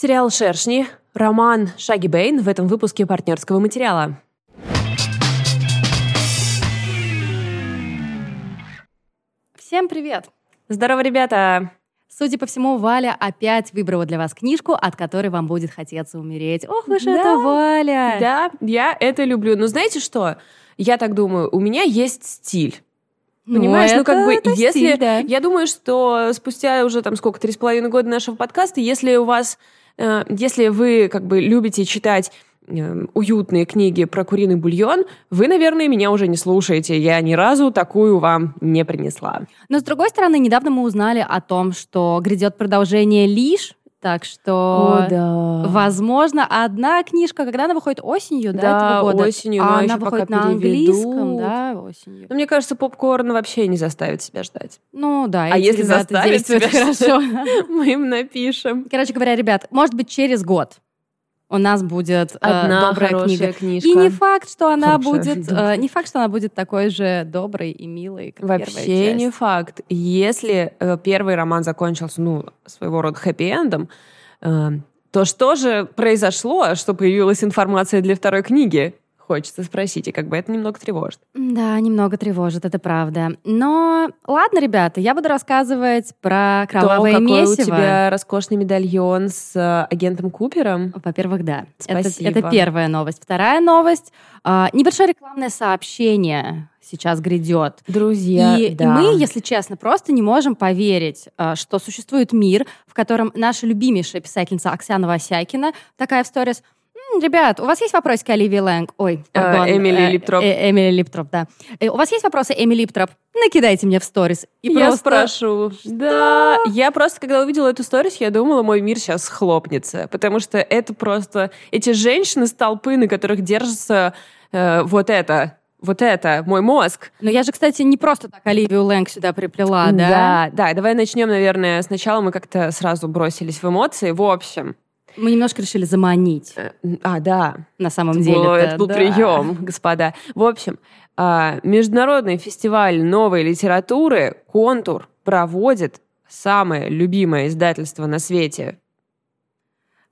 Сериал «Шершни», роман «Шаги Бэйн» в этом выпуске партнерского материала. Всем привет! Здорово, ребята! Судя по всему, Валя опять выбрала для вас книжку, от которой вам будет хотеться умереть. Ох уж да, это Валя! Да, я это люблю. Но знаете что? Я так думаю, у меня есть стиль. Ну, Понимаешь, ну, ну как бы, если... Стиль, да. Я думаю, что спустя уже там сколько, три с половиной года нашего подкаста, если у вас... Э, если вы как бы любите читать э, уютные книги про куриный бульон, вы, наверное, меня уже не слушаете. Я ни разу такую вам не принесла. Но, с другой стороны, недавно мы узнали о том, что грядет продолжение «Лишь», так что, О, да. возможно, одна книжка, когда она выходит осенью, да, да этого года? осенью, а но она выходит на английском, да, осенью. Ну, мне кажется, попкорн вообще не заставит себя ждать. Ну, да. А если заставит себя хорошо, мы им напишем. Короче говоря, ребят, может быть, через год у нас будет э, Одна добрая хорошая книга. книжка. И не факт, что она Хорошая, будет, э, не факт, что она будет такой же доброй и милой, как первая Вообще не факт. Если э, первый роман закончился, ну, своего рода хэппи-эндом, э, то что же произошло, что появилась информация для второй книги? Хочется спросить, и как бы это немного тревожит. Да, немного тревожит, это правда. Но ладно, ребята, я буду рассказывать про кровавое То, какой месиво. у тебя роскошный медальон с э, агентом Купером. Во-первых, да. Это, Спасибо. это первая новость. Вторая новость. а, небольшое рекламное сообщение сейчас грядет. Друзья, и, да. и мы, если честно, просто не можем поверить, а, что существует мир, в котором наша любимейшая писательница Оксана Васякина такая в сторис «М, Ребят, у вас есть вопросы к Оливии Лэнг? Ой, Э, пардон. Эмили Липтроп. э, Эмили Липтроп, да. Э, У вас есть вопросы, Эмили Липтроп? Накидайте мне в сторис. И я просто... спрошу. Да, я просто, когда увидела эту сторис, я думала, мой мир сейчас схлопнется, потому что это просто эти женщины с толпы, на которых держится э, вот это, вот это, мой мозг. Но я же, кстати, не просто так Оливию Лэнг сюда приплела, да? да, да. Давай начнем, наверное, сначала мы как-то сразу бросились в эмоции. В общем, Мы немножко решили заманить, э, а, да, на самом Это деле. был- это был прием, господа. В общем, а, Международный фестиваль новой литературы «Контур» проводит самое любимое издательство на свете,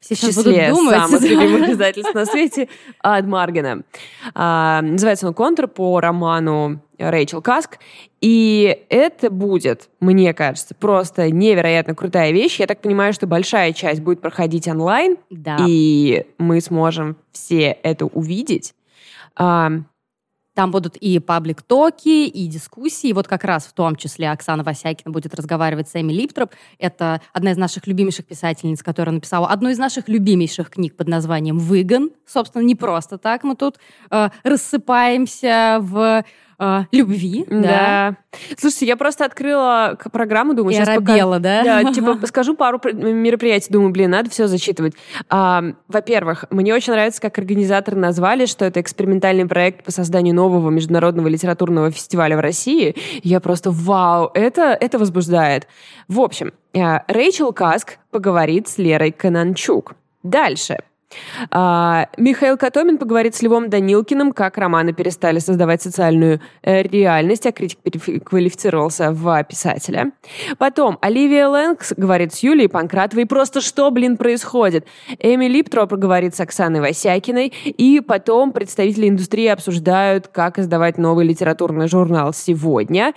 Все в числе думать. самых да. любимых издательств на свете, от Маргена. А, называется он «Контур» по роману Рэйчел Каск. И это будет, мне кажется, просто невероятно крутая вещь. Я так понимаю, что большая часть будет проходить онлайн, Да. и мы сможем все это увидеть. А, Там будут и паблик-токи, и дискуссии. Вот как раз в том числе Оксана Васякина будет разговаривать с Эми Липтроп. Это одна из наших любимейших писательниц, которая написала одну из наших любимейших книг под названием «Выгон». Собственно, не просто так. Мы тут э, рассыпаемся в э, любви. Да. Слушайте, я просто открыла программу, думаю, И сейчас пока... оробела, да? Да, типа, скажу пару пр- мероприятий, думаю, блин, надо все зачитывать. А, во-первых, мне очень нравится, как организаторы назвали, что это экспериментальный проект по созданию нового международного литературного фестиваля в России. Я просто, вау, это, это возбуждает. В общем, э, Рэйчел Каск поговорит с Лерой Кананчук. Дальше. А, Михаил Котомин поговорит с Львом Данилкиным, как романы перестали создавать социальную э, реальность, а критик переквалифицировался в писателя. Потом Оливия Лэнгс говорит с Юлией Панкратовой. Просто что, блин, происходит? Эми Липтроп говорит с Оксаной Васякиной. И потом представители индустрии обсуждают, как издавать новый литературный журнал сегодня.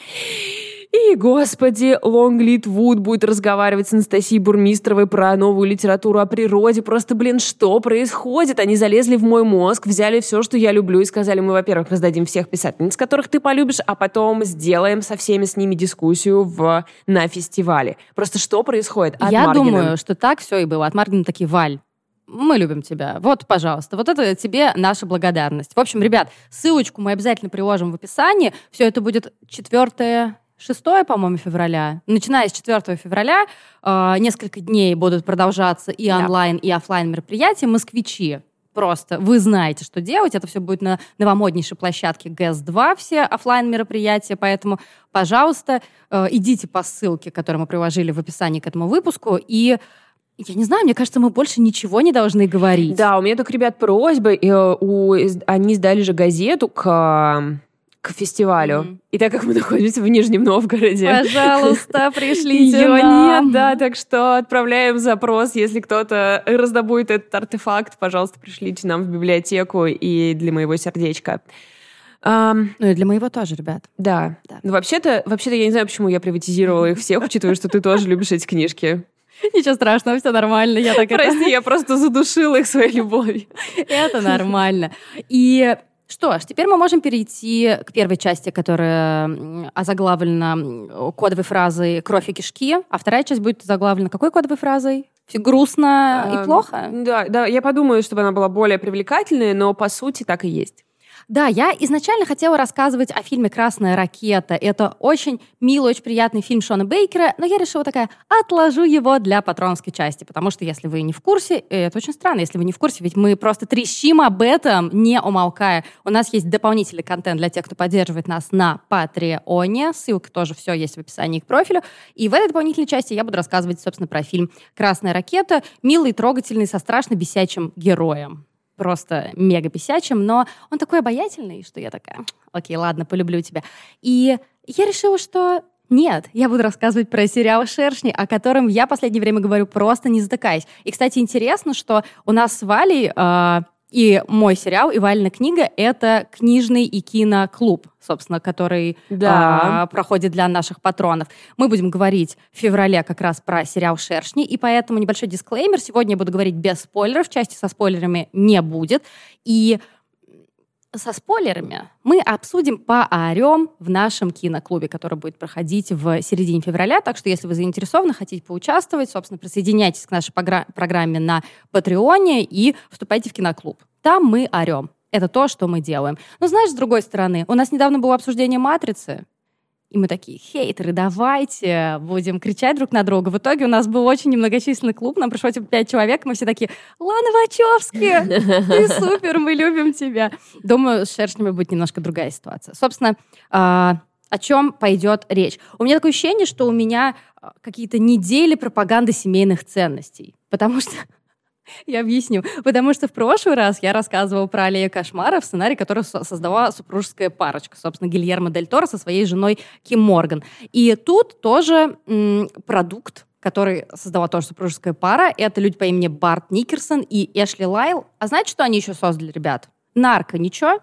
И, господи, Лонглит Вуд будет разговаривать с Анастасией Бурмистровой про новую литературу о природе. Просто, блин, что происходит? Они залезли в мой мозг, взяли все, что я люблю, и сказали, мы, во-первых, раздадим всех писательниц, которых ты полюбишь, а потом сделаем со всеми с ними дискуссию в, на фестивале. Просто что происходит? От Я Ad Marginem. думаю, что так все и было. Ad Marginem такие, Валь, мы любим тебя. Вот, пожалуйста, вот это тебе наша благодарность. В общем, ребят, ссылочку мы обязательно приложим в описании. Все это будет 4 6, по-моему, февраля. Начиная с 4 февраля э, несколько дней будут продолжаться и Да. онлайн, и оффлайн мероприятия. Москвичи просто вы знаете, что делать. Это все будет на новомоднейшей площадке ГЭС-2, все оффлайн мероприятия. Поэтому, пожалуйста, э, идите по ссылке, которую мы приложили в описании к этому выпуску, и я не знаю, мне кажется, мы больше ничего не должны говорить. Да, у меня только, ребят, просьба. э, Они сдали же газету к к фестивалю. Mm-hmm. И так как мы находимся в Нижнем Новгороде... Пожалуйста, пришлите Ее нам. нет, да, так что отправляем запрос, если кто-то раздобудет этот артефакт, пожалуйста, пришлите нам в библиотеку и для моего сердечка. Um, ну и для моего тоже, ребят. Да. да. Ну, вообще-то, вообще-то я не знаю, почему я приватизировала их всех, учитывая, что ты тоже любишь эти книжки. Ничего страшного, все нормально. Я так Прости, это... я просто задушила их своей любовью. Это нормально. И что ж, теперь мы можем перейти к первой части, которая озаглавлена кодовой фразой «кровь и кишки», а вторая часть будет заглавлена какой кодовой фразой? Грустно и эм, плохо? Да, да, я подумаю, чтобы она была более привлекательной, но по сути так и есть. Да, я изначально хотела рассказывать о фильме «Красная ракета». Это очень милый, очень приятный фильм Шона Бейкера, но я решила такая, отложу его для патронской части, потому что если вы не в курсе, э, это очень странно, если вы не в курсе, ведь мы просто трещим об этом, не умолкая. У нас есть дополнительный контент для тех, кто поддерживает нас на Патреоне, ссылка тоже все есть в описании к профилю. И в этой дополнительной части я буду рассказывать, собственно, про фильм «Красная ракета», милый, трогательный, со страшно бесячим героем просто мега писячим, но он такой обаятельный, что я такая, окей, ладно, полюблю тебя. И я решила, что нет, я буду рассказывать про сериал «Шершни», о котором я в последнее время говорю просто не затыкаясь. И, кстати, интересно, что у нас с Валей э, и мой сериал и Вальна книга — это книжный и киноклуб, собственно, который да. а, проходит для наших патронов. Мы будем говорить в феврале как раз про сериал «Шершни», и поэтому небольшой дисклеймер. Сегодня я буду говорить без спойлеров, части со спойлерами не будет. И со спойлерами мы обсудим поорем в нашем киноклубе, который будет проходить в середине февраля. Так что, если вы заинтересованы, хотите поучаствовать, собственно, присоединяйтесь к нашей программе на Патреоне и вступайте в киноклуб. Там мы орем. Это то, что мы делаем. Но знаешь, с другой стороны, у нас недавно было обсуждение «Матрицы», и мы такие, хейтеры, давайте будем кричать друг на друга. В итоге у нас был очень немногочисленный клуб, нам пришло типа пять человек, мы все такие, Лана Вачовски, ты супер, мы любим тебя. Думаю, с шершнями будет немножко другая ситуация. Собственно, а, о чем пойдет речь? У меня такое ощущение, что у меня а, какие-то недели пропаганды семейных ценностей. Потому что я объясню. Потому что в прошлый раз я рассказывала про Аллею кошмаров, сценарий, который создала супружеская парочка, собственно, Гильермо Дель Торо со своей женой Ким Морган. И тут тоже м, продукт, который создала тоже супружеская пара. Это люди по имени Барт Никерсон и Эшли Лайл. А знаете, что они еще создали, ребят? Нарко, ничего?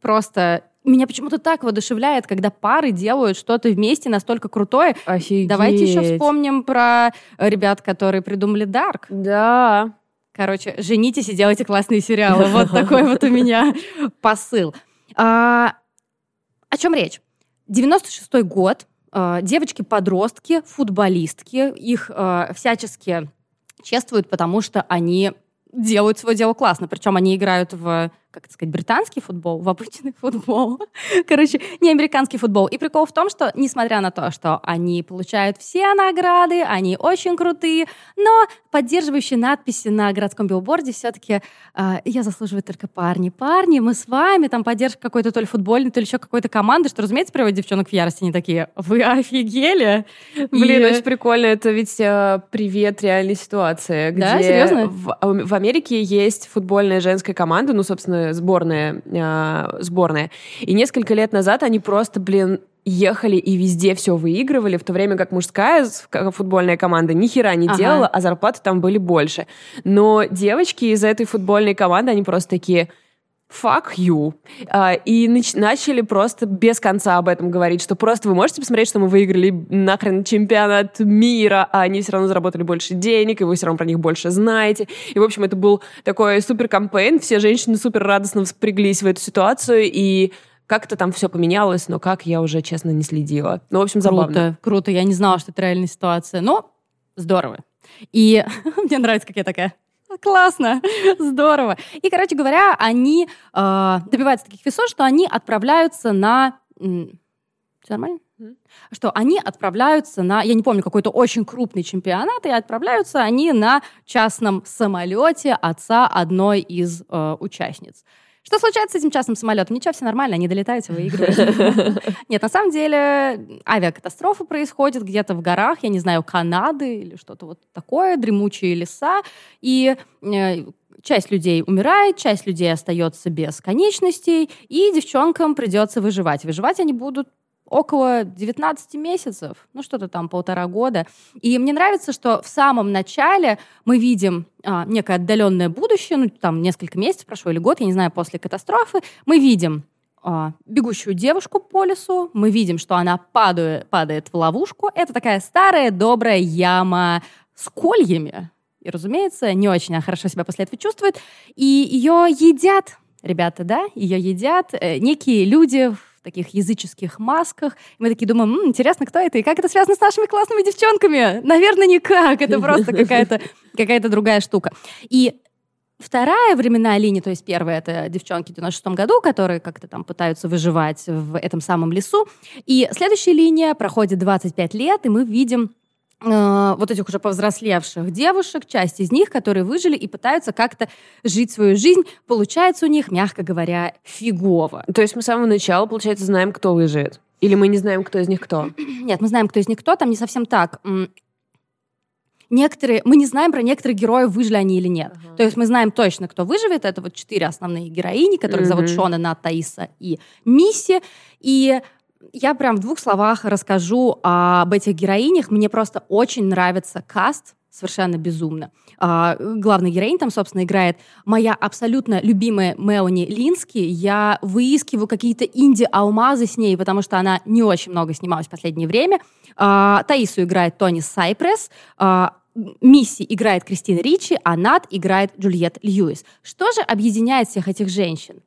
Просто меня почему-то так воодушевляет, когда пары делают что-то вместе настолько крутое. Офигеть. Давайте еще вспомним про ребят, которые придумали Дарк. Да. Короче, женитесь и делайте классные сериалы. Вот такой вот у меня посыл. А, о чем речь? 96-й год. А, девочки-подростки, футболистки, их а, всячески чествуют, потому что они делают свое дело классно. Причем они играют в как это сказать, британский футбол, в обычный футбол. Короче, не американский футбол. И прикол в том, что, несмотря на то, что они получают все награды, они очень крутые, но поддерживающие надписи на городском билборде все-таки э, а, «Я заслуживаю только парни». Парни, мы с вами, там поддержка какой-то то ли футбольной, то ли еще какой-то команды, что, разумеется, приводит девчонок в ярость. Они такие «Вы офигели?» Блин, и... очень прикольно. Это ведь э, привет реальной ситуации. Где да, серьезно? В, в Америке есть футбольная женская команда, ну, собственно, сборная, э, сборная. И несколько лет назад они просто, блин, ехали и везде все выигрывали, в то время как мужская футбольная команда ни хера не ага. делала, а зарплаты там были больше. Но девочки из этой футбольной команды, они просто такие fuck you. А, и нач- начали просто без конца об этом говорить, что просто вы можете посмотреть, что мы выиграли нахрен чемпионат мира, а они все равно заработали больше денег, и вы все равно про них больше знаете. И, в общем, это был такой супер кампейн, все женщины супер радостно вспряглись в эту ситуацию, и как-то там все поменялось, но как, я уже, честно, не следила. Ну, в общем, забавно. Круто, круто. Я не знала, что это реальная ситуация. Но здорово. И мне нравится, как я такая Классно, здорово. И, короче говоря, они э, добиваются таких весов, что они отправляются на... Все нормально? Что они отправляются на, я не помню, какой-то очень крупный чемпионат, и отправляются они на частном самолете отца одной из э, участниц. Что случается с этим частным самолетом? Ничего, все нормально, они долетают, выигрывают. Нет, на самом деле авиакатастрофа происходит где-то в горах, я не знаю, Канады или что-то вот такое, дремучие леса. И э, часть людей умирает, часть людей остается без конечностей, и девчонкам придется выживать. Выживать они будут около 19 месяцев, ну что-то там полтора года. И мне нравится, что в самом начале мы видим а, некое отдаленное будущее, ну там несколько месяцев прошло или год, я не знаю, после катастрофы, мы видим а, бегущую девушку по лесу, мы видим, что она падает, падает в ловушку. Это такая старая добрая яма с кольями. И, разумеется, не очень хорошо себя после этого чувствует. И ее едят, ребята, да, ее едят э, некие люди в таких языческих масках. И мы такие думаем, М, интересно, кто это и как это связано с нашими классными девчонками? Наверное, никак. Это просто какая-то какая другая штука. И Вторая временная линия, то есть первая, это девчонки в 96 году, которые как-то там пытаются выживать в этом самом лесу. И следующая линия проходит 25 лет, и мы видим э, вот этих уже повзрослевших девушек, часть из них, которые выжили и пытаются как-то жить свою жизнь. Получается у них, мягко говоря, фигово. То есть мы с самого начала, получается, знаем, кто выживет? Или мы не знаем, кто из них кто? Нет, мы знаем, кто из них кто. Там не совсем так некоторые, мы не знаем про некоторых героев, выжили они или нет. Uh-huh. То есть мы знаем точно, кто выживет. Это вот четыре основные героини, которых uh-huh. зовут Шона, Нат, Таиса и Мисси. И я прям в двух словах расскажу об этих героинях. Мне просто очень нравится каст, совершенно безумно. А, главная героиня там, собственно, играет моя абсолютно любимая Мелани Лински. Я выискиваю какие-то инди-алмазы с ней, потому что она не очень много снималась в последнее время. А, Таису играет Тони Сайпресс. А, Мисси играет Кристина Ричи, а Нат играет Джульет Льюис. Что же объединяет всех этих женщин?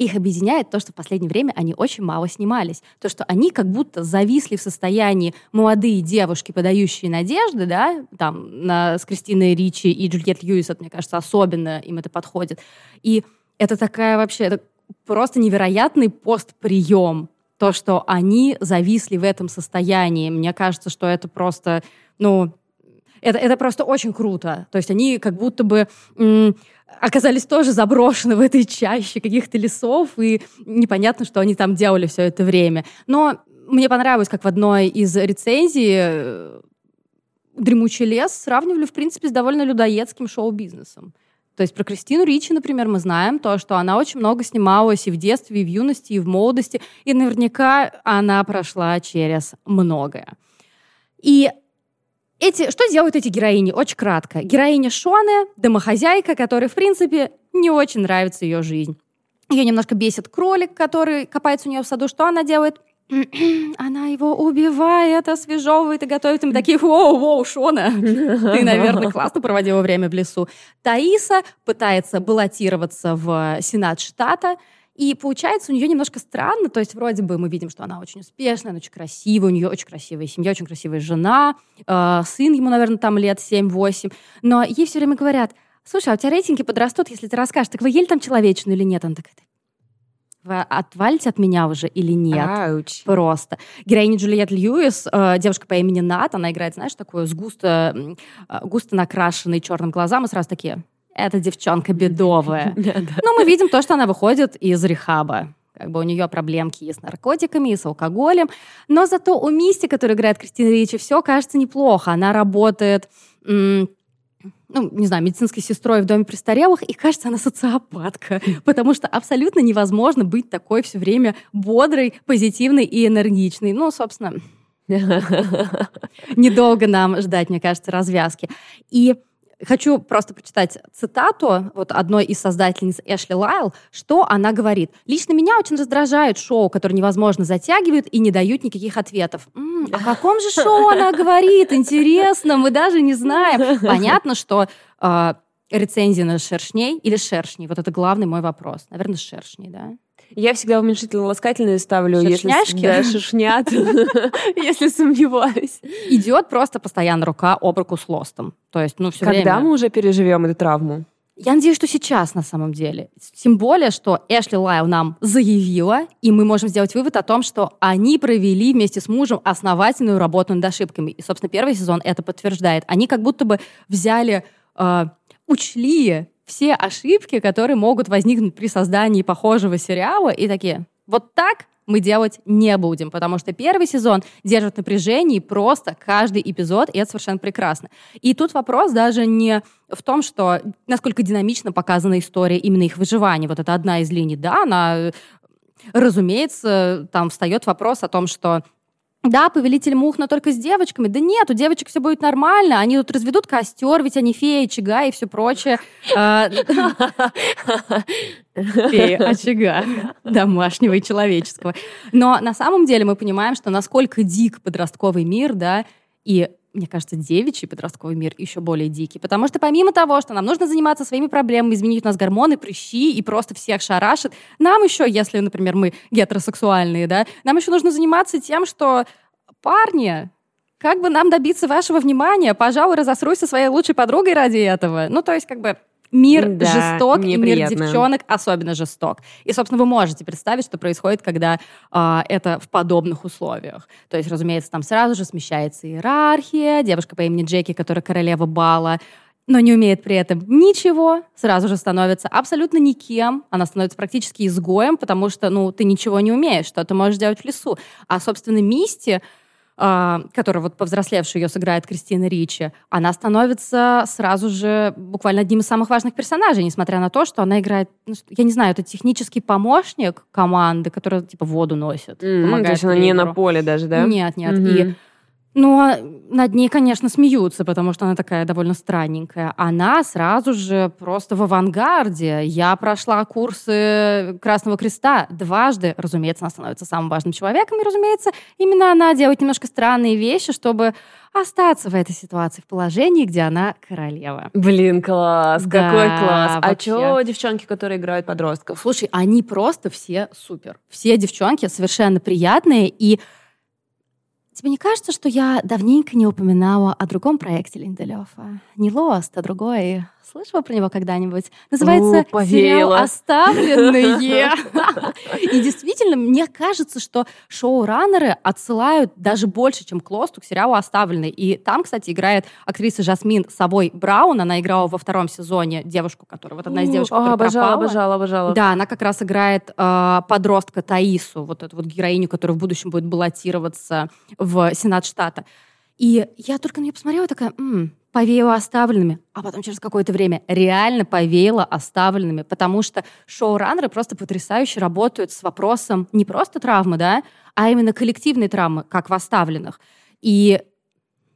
Их объединяет то, что в последнее время они очень мало снимались. То, что они как будто зависли в состоянии молодые девушки, подающие надежды, да, там, на, с Кристиной Ричи и Джульет Льюис, мне кажется, особенно им это подходит. И это такая вообще, это просто невероятный постприем. То, что они зависли в этом состоянии. Мне кажется, что это просто, ну, это, это просто очень круто. То есть они как будто бы м- оказались тоже заброшены в этой чаще каких-то лесов, и непонятно, что они там делали все это время. Но мне понравилось, как в одной из рецензий э, «Дремучий лес» сравнивали, в принципе, с довольно людоедским шоу-бизнесом. То есть про Кристину Ричи, например, мы знаем то, что она очень много снималась и в детстве, и в юности, и в молодости, и наверняка она прошла через многое. И эти, что делают эти героини? Очень кратко. Героиня Шоне, домохозяйка, которой, в принципе, не очень нравится ее жизнь. Ее немножко бесит кролик, который копается у нее в саду. Что она делает? она его убивает, освежевывает и готовит. им такие, воу-воу, Шона, ты, наверное, классно проводила время в лесу. Таиса пытается баллотироваться в Сенат штата, и получается у нее немножко странно, то есть вроде бы мы видим, что она очень успешная, она очень красивая, у нее очень красивая семья, очень красивая жена, э, сын ему, наверное, там лет 7-8, но ей все время говорят, слушай, а у тебя рейтинги подрастут, если ты расскажешь, так вы ели там человечную или нет? Она такая, вы отвалите от меня уже или нет? Ауч. Просто. Героиня Джульет Льюис, э, девушка по имени Нат, она играет, знаешь, такую с густо, э, густо накрашенной черным глазам, и сразу такие, эта девчонка бедовая. Но мы видим то, что она выходит из рехаба. Как бы у нее проблемки и с наркотиками, и с алкоголем. Но зато у Мисти, которая играет Кристина Ричи, все кажется неплохо. Она работает ну, не знаю, медицинской сестрой в доме престарелых, и кажется, она социопатка, потому что абсолютно невозможно быть такой все время бодрой, позитивной и энергичной. Ну, собственно, недолго нам ждать, мне кажется, развязки. И Хочу просто прочитать цитату вот одной из создательниц Эшли Лайл, что она говорит. «Лично меня очень раздражают шоу, которые невозможно затягивают и не дают никаких ответов». М-м, о каком же шоу она говорит? Интересно, мы даже не знаем. Понятно, что э, рецензии на шершней или шершней, вот это главный мой вопрос. Наверное, шершней, да? Я всегда уменьшительно-ласкательные ставлю, Шершняшки? если да, шершнят, если сомневаюсь. Идет просто постоянно рука об руку с лостом. То есть, ну, все Когда мы уже переживем эту травму? Я надеюсь, что сейчас на самом деле. Тем более, что Эшли Лайл нам заявила, и мы можем сделать вывод о том, что они провели вместе с мужем основательную работу над ошибками. И, собственно, первый сезон это подтверждает. Они как будто бы взяли, э, учли все ошибки, которые могут возникнуть при создании похожего сериала, и такие, вот так мы делать не будем, потому что первый сезон держит напряжение просто каждый эпизод, и это совершенно прекрасно. И тут вопрос даже не в том, что насколько динамично показана история именно их выживания. Вот это одна из линий, да, она, разумеется, там встает вопрос о том, что да, повелитель мух, но только с девочками. Да нет, у девочек все будет нормально. Они тут разведут костер, ведь они феи, очага и все прочее. А, феи, очага, домашнего и человеческого. Но на самом деле мы понимаем, что насколько дик подростковый мир, да, и мне кажется, девичий подростковый мир еще более дикий. Потому что помимо того, что нам нужно заниматься своими проблемами, изменить у нас гормоны, прыщи и просто всех шарашит, нам еще, если, например, мы гетеросексуальные, да, нам еще нужно заниматься тем, что парни, как бы нам добиться вашего внимания? Пожалуй, разосруй со своей лучшей подругой ради этого. Ну, то есть, как бы, Мир да, жесток, и мир девчонок особенно жесток. И, собственно, вы можете представить, что происходит, когда э, это в подобных условиях. То есть, разумеется, там сразу же смещается иерархия, девушка по имени Джеки, которая королева бала, но не умеет при этом ничего, сразу же становится абсолютно никем, она становится практически изгоем, потому что, ну, ты ничего не умеешь, что ты можешь делать в лесу. А, собственно, Мисти а, которая вот повзрослевшая ее сыграет Кристина Ричи, она становится сразу же буквально одним из самых важных персонажей, несмотря на то, что она играет, ну, я не знаю, это технический помощник команды, которая типа воду носит. Mm-hmm, то есть она не на поле даже, да? Нет, нет. Mm-hmm. И но над ней, конечно, смеются, потому что она такая довольно странненькая. Она сразу же просто в авангарде. Я прошла курсы Красного Креста дважды. Разумеется, она становится самым важным человеком, и, разумеется, именно она делает немножко странные вещи, чтобы остаться в этой ситуации, в положении, где она королева. Блин, класс, да, какой класс. А что девчонки, которые играют подростков? Слушай, они просто все супер. Все девчонки совершенно приятные, и Тебе не кажется, что я давненько не упоминала о другом проекте Линделёфа? Не Lost, а другой Слышала про него когда-нибудь? Называется О, сериал «Оставленные». И действительно, мне кажется, что шоураннеры отсылают даже больше, чем к Лосту, к сериалу «Оставленные». И там, кстати, играет актриса Жасмин Собой Браун. Она играла во втором сезоне девушку, которая... Вот одна из девушек, которая обожала, обожала, обожала. Да, она как раз играет э, подростка Таису, вот эту вот героиню, которая в будущем будет баллотироваться в Сенат штата. И я только на нее посмотрела, такая, повеяло оставленными, а потом через какое-то время реально повеяло оставленными, потому что шоураннеры просто потрясающе работают с вопросом не просто травмы, да, а именно коллективной травмы, как в оставленных. И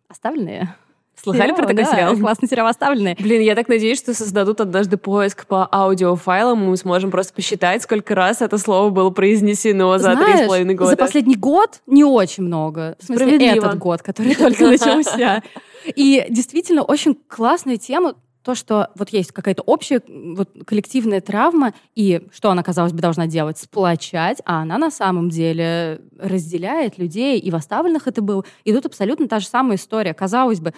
оставленные Слыхали сериал, про такой да, сериал? Классный сериал «Оставленные». Блин, я так надеюсь, что создадут однажды поиск по аудиофайлам, и мы сможем просто посчитать, сколько раз это слово было произнесено за три с половиной года. за последний год не очень много. В смысле, этот год, который только начался. И действительно очень классную тему то, что вот есть какая-то общая вот, коллективная травма, и что она, казалось бы, должна делать? Сплочать, а она на самом деле разделяет людей, и в оставленных это был. И тут абсолютно та же самая история. Казалось бы,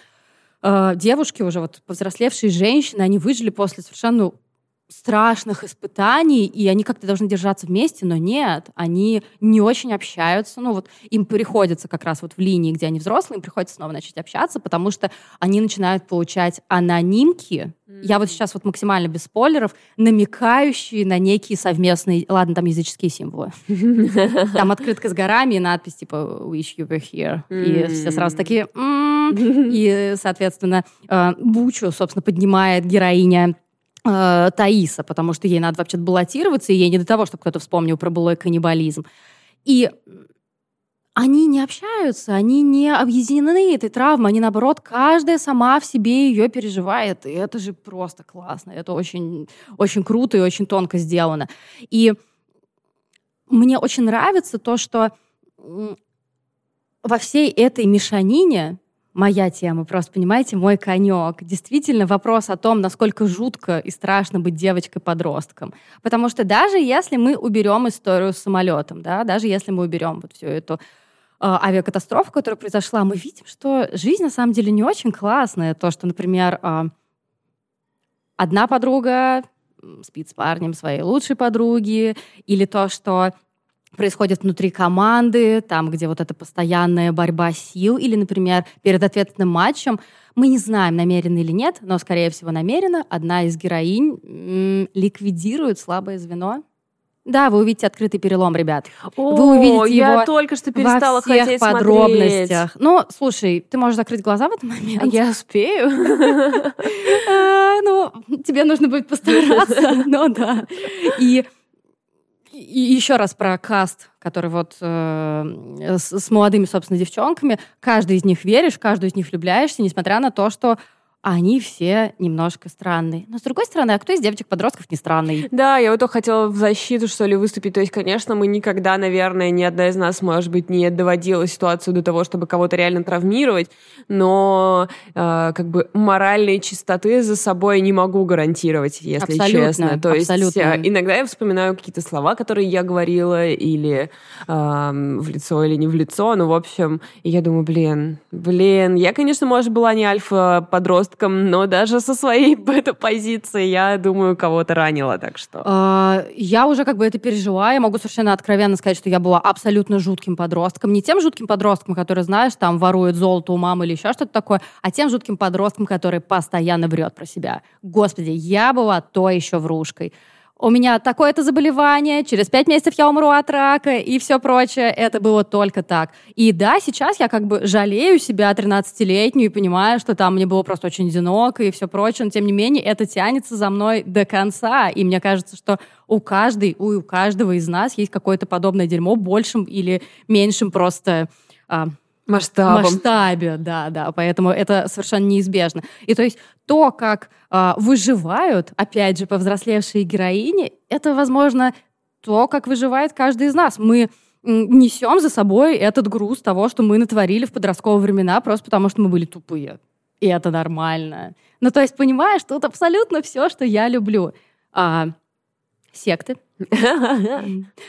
э, девушки уже, вот повзрослевшие женщины, они выжили после совершенно страшных испытаний, и они как-то должны держаться вместе, но нет, они не очень общаются. Ну вот им приходится как раз вот в линии, где они взрослые, им приходится снова начать общаться, потому что они начинают получать анонимки. Mm-hmm. Я вот сейчас вот максимально без спойлеров, намекающие на некие совместные, ладно, там языческие символы. Там открытка с горами и надпись типа «Wish you were here». И все сразу такие И, соответственно, э, Бучу, собственно, поднимает героиня э, Таиса, потому что ей надо вообще баллотироваться, и ей не до того, чтобы кто-то вспомнил про былой каннибализм. И они не общаются, они не объединены этой травмой, они, наоборот, каждая сама в себе ее переживает, и это же просто классно, это очень, очень круто и очень тонко сделано. И мне очень нравится то, что во всей этой мешанине моя тема, просто, понимаете, мой конек. Действительно вопрос о том, насколько жутко и страшно быть девочкой-подростком. Потому что даже если мы уберем историю с самолетом, да, даже если мы уберем вот всю эту э, авиакатастрофу, которая произошла, мы видим, что жизнь на самом деле не очень классная. То, что, например, э, одна подруга спит с парнем своей лучшей подруги, или то, что происходит внутри команды, там, где вот эта постоянная борьба сил, или, например, перед ответственным матчем, мы не знаем, намеренно или нет, но, скорее всего, намеренно, одна из героинь м- ликвидирует слабое звено Да, вы увидите открытый перелом, ребят. О, вы увидите я его только что перестала во всех хотеть подробностях. смотреть. Ну, слушай, ты можешь закрыть глаза в этот момент. Я успею? А, Ну, тебе нужно будет постараться, но да. И и еще раз про каст, который вот э, с, с молодыми, собственно, девчонками. Каждый из них веришь, каждую из них влюбляешься, несмотря на то, что они все немножко странные. Но, с другой стороны, а кто из девочек-подростков не странный? Да, я вот только хотела в защиту, что ли, выступить. То есть, конечно, мы никогда, наверное, ни одна из нас, может быть, не доводила ситуацию до того, чтобы кого-то реально травмировать, но э, как бы моральной чистоты за собой не могу гарантировать, если Абсолютно, честно. То есть абсолютно. э, иногда я вспоминаю какие-то слова, которые я говорила, или э, в лицо, или не в лицо, ну, в общем, и я думаю, блин, блин, я, конечно, может, была не альфа-подростком, но даже со своей бета-позиции я думаю, кого-то ранила, так что... А, Я уже как бы это пережила, я могу совершенно откровенно сказать, что я была абсолютно жутким подростком. Не тем жутким подростком, который, знаешь, там ворует золото у мамы или еще что-то такое, а тем жутким подростком, который постоянно врет про себя. Господи, я была то еще врушкой. У меня такое-то заболевание, через пять месяцев я умру от рака и все прочее. Это было только так. И да, сейчас я как бы жалею себя 13-летнюю и понимаю, что там мне было просто очень одиноко и все прочее, но тем не менее это тянется за мной до конца. И мне кажется, что у каждой, у каждого из нас есть какое-то подобное дерьмо большим или меньшим просто а, Масштабом. масштабе, да, да, поэтому это совершенно неизбежно. И то есть то, как а, выживают, опять же, повзрослевшие героини, это, возможно, то, как выживает каждый из нас. Мы несем за собой этот груз того, что мы натворили в подростковые времена, просто потому что мы были тупые. И это нормально. Ну, то есть, понимаешь, тут абсолютно все, что я люблю. А, секты.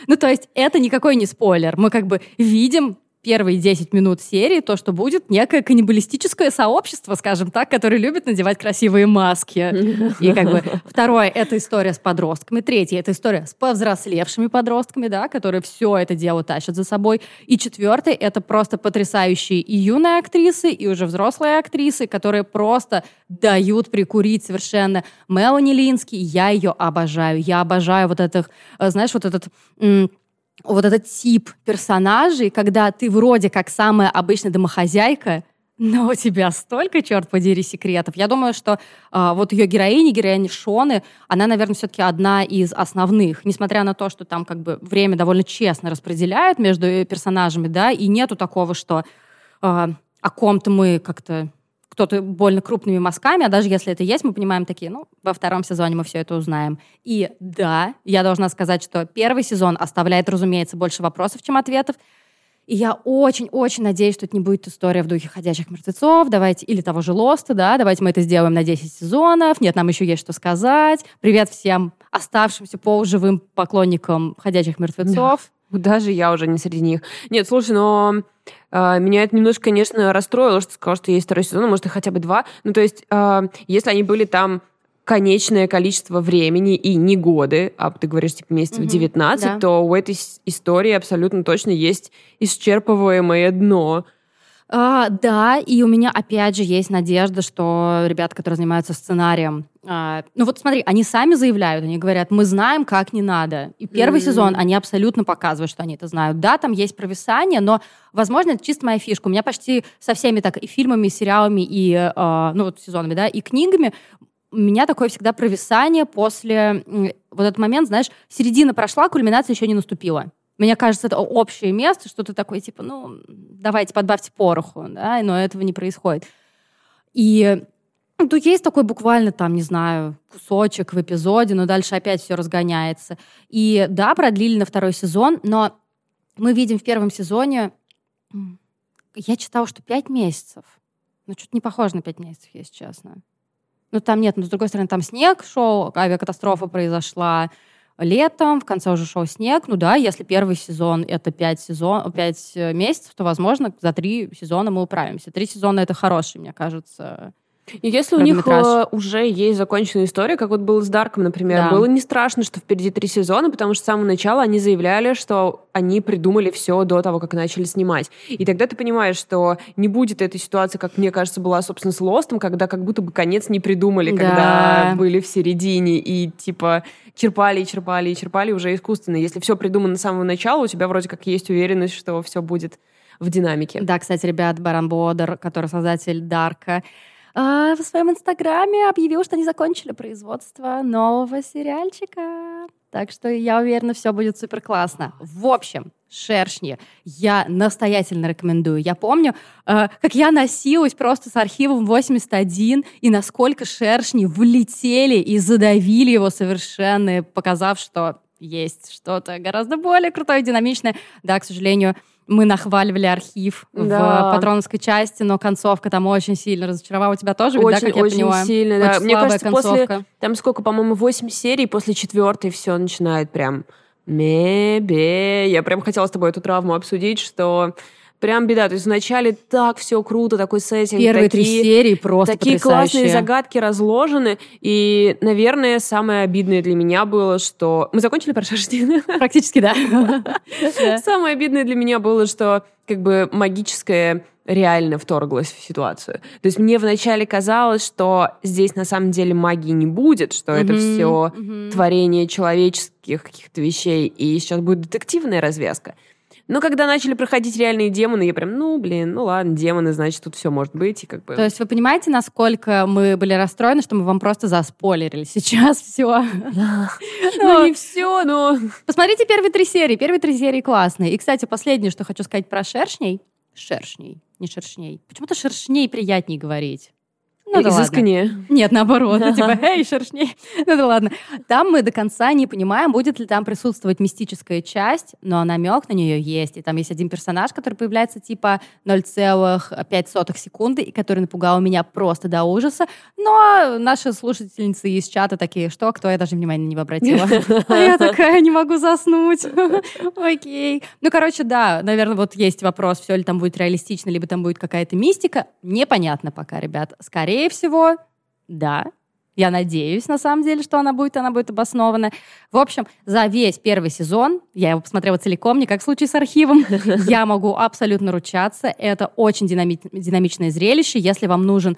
Ну, то есть, это никакой не спойлер. Мы как бы видим первые 10 минут серии то, что будет некое каннибалистическое сообщество, скажем так, которое любит надевать красивые маски. И как бы второе — это история с подростками. Третье — это история с повзрослевшими подростками, да, которые все это дело тащат за собой. И четвертое — это просто потрясающие и юные актрисы, и уже взрослые актрисы, которые просто дают прикурить совершенно. Мелани Линский, я ее обожаю. Я обожаю вот этих, э, знаешь, вот этот... вот этот тип персонажей, когда ты вроде как самая обычная домохозяйка, но у тебя столько, черт подери, секретов. Я думаю, что а, вот ее героиня, героиня Шоны, она, наверное, все-таки одна из основных. Несмотря на то, что там как бы время довольно честно распределяют между э, персонажами, да, и нету такого, что а, о ком-то мы как-то кто-то больно крупными мазками, а даже если это есть, мы понимаем такие, ну, во втором сезоне мы все это узнаем. И да, я должна сказать, что первый сезон оставляет, разумеется, больше вопросов, чем ответов. И я очень-очень надеюсь, что это не будет история в духе «Ходячих мертвецов», давайте, или того же «Лоста», да, давайте мы это сделаем на 10 сезонов, нет, нам еще есть что сказать. Привет всем оставшимся полуживым поклонникам «Ходячих мертвецов». Даже я уже не среди них. Нет, слушай, но э, меня это немножко, конечно, расстроило, что ты сказал, что есть второй сезон, а может, и хотя бы два. Ну, то есть, э, если они были там конечное количество времени и не годы, а ты говоришь, типа, месяцев Мгм, 19, да. то у этой истории абсолютно точно есть исчерпываемое дно. А, да, и у меня опять же есть надежда, что ребята, которые занимаются сценарием, а, ну вот смотри, они сами заявляют, они говорят, мы знаем, как не надо. И первый Мгм. сезон они абсолютно показывают, что они это знают. Да, там есть провисание, но, возможно, это чисто моя фишка. У меня почти со всеми так и фильмами, и сериалами, и, а, ну вот сезонами, да, и книгами у меня такое всегда провисание после вот этот момент, знаешь, середина прошла, кульминация еще не наступила. Мне кажется, это общее место, что ты такой, типа, ну, давайте подбавьте пороху, да, но этого не происходит. И ну, есть такой буквально там, не знаю, кусочек в эпизоде, но дальше опять все разгоняется. И да, продлили на второй сезон, но мы видим в первом сезоне, я читала, что пять месяцев. Ну, что-то не похоже на пять месяцев, если честно. Ну, там нет, но с другой стороны, там снег шел, авиакатастрофа произошла летом, в конце уже шел снег. Ну да, если первый сезон — это пять, сезон, пять э, месяцев, то, возможно, за три сезона мы управимся. Три сезона — это хороший, мне кажется, И если у них э, уже есть законченная история, как вот было с Дарком, например, да. было не страшно, что впереди три сезона, потому что с самого начала они заявляли, что они придумали все до того, как начали снимать. И тогда ты понимаешь, что не будет этой ситуации, как мне кажется, была, собственно, с Лостом, когда как будто бы конец не придумали, да. когда были в середине и типа черпали и черпали и черпали уже искусственно. Если все придумано с самого начала, у тебя вроде как есть уверенность, что все будет в динамике. Да, кстати, ребят, Баран Бодер, который создатель Дарка, а, в своем инстаграме объявил, что они закончили производство нового сериальчика. Так что я уверена, все будет супер классно. В общем, шершни я настоятельно рекомендую. Я помню, э, как я носилась просто с архивом 81, и насколько шершни влетели и задавили его совершенно, показав, что есть что-то гораздо более крутое, динамичное. Да, к сожалению, мы нахваливали архив да. в патроновской части, но концовка там очень сильно разочаровала. У тебя тоже, очень, да, как очень я поняла? сильно, да. Очень Мне кажется, концовка. после, там сколько, по-моему, 8 серий, после четвертой все начинает прям мебе. Я прям хотела с тобой эту травму обсудить, что Прям беда. То есть вначале так все круто, такой сеттинг. Первые такие, три серии просто Такие классные загадки разложены. И, наверное, самое обидное для меня было, что... Мы закончили про шашни? Практически, да. Самое обидное для меня было, что как бы магическое реально вторглась в ситуацию. То есть мне вначале казалось, что здесь на самом деле магии не будет, что это все творение человеческих каких-то вещей, и сейчас будет детективная развязка. Но когда начали проходить реальные демоны, я прям, ну, блин, ну ладно, демоны, значит, тут все может быть. И как бы... То есть вы понимаете, насколько мы были расстроены, что мы вам просто заспойлерили сейчас все? Ну, не все, но... Посмотрите первые три серии. Первые три серии классные. И, кстати, последнее, что хочу сказать про шершней. Шершней, не шершней. Почему-то шершней приятнее говорить. Ну да Изысканнее. ладно. Нет, наоборот. Ну, типа, эй, шершней. Ну да ладно. Там мы до конца не понимаем, будет ли там присутствовать мистическая часть, но намек на нее есть. И там есть один персонаж, который появляется типа 0,5 секунды, и который напугал меня просто до ужаса. Но наши слушательницы из чата такие, что, кто, я даже внимания не обратила. А я такая, не могу заснуть. Окей. Ну, короче, да, наверное, вот есть вопрос, все ли там будет реалистично, либо там будет какая-то мистика. Непонятно пока, ребят. Скорее Скорее всего, да. Я надеюсь, на самом деле, что она будет, она будет обоснована. В общем, за весь первый сезон, я его посмотрела целиком, не как в случае с архивом, я могу абсолютно ручаться. Это очень динами- динамичное зрелище. Если вам нужен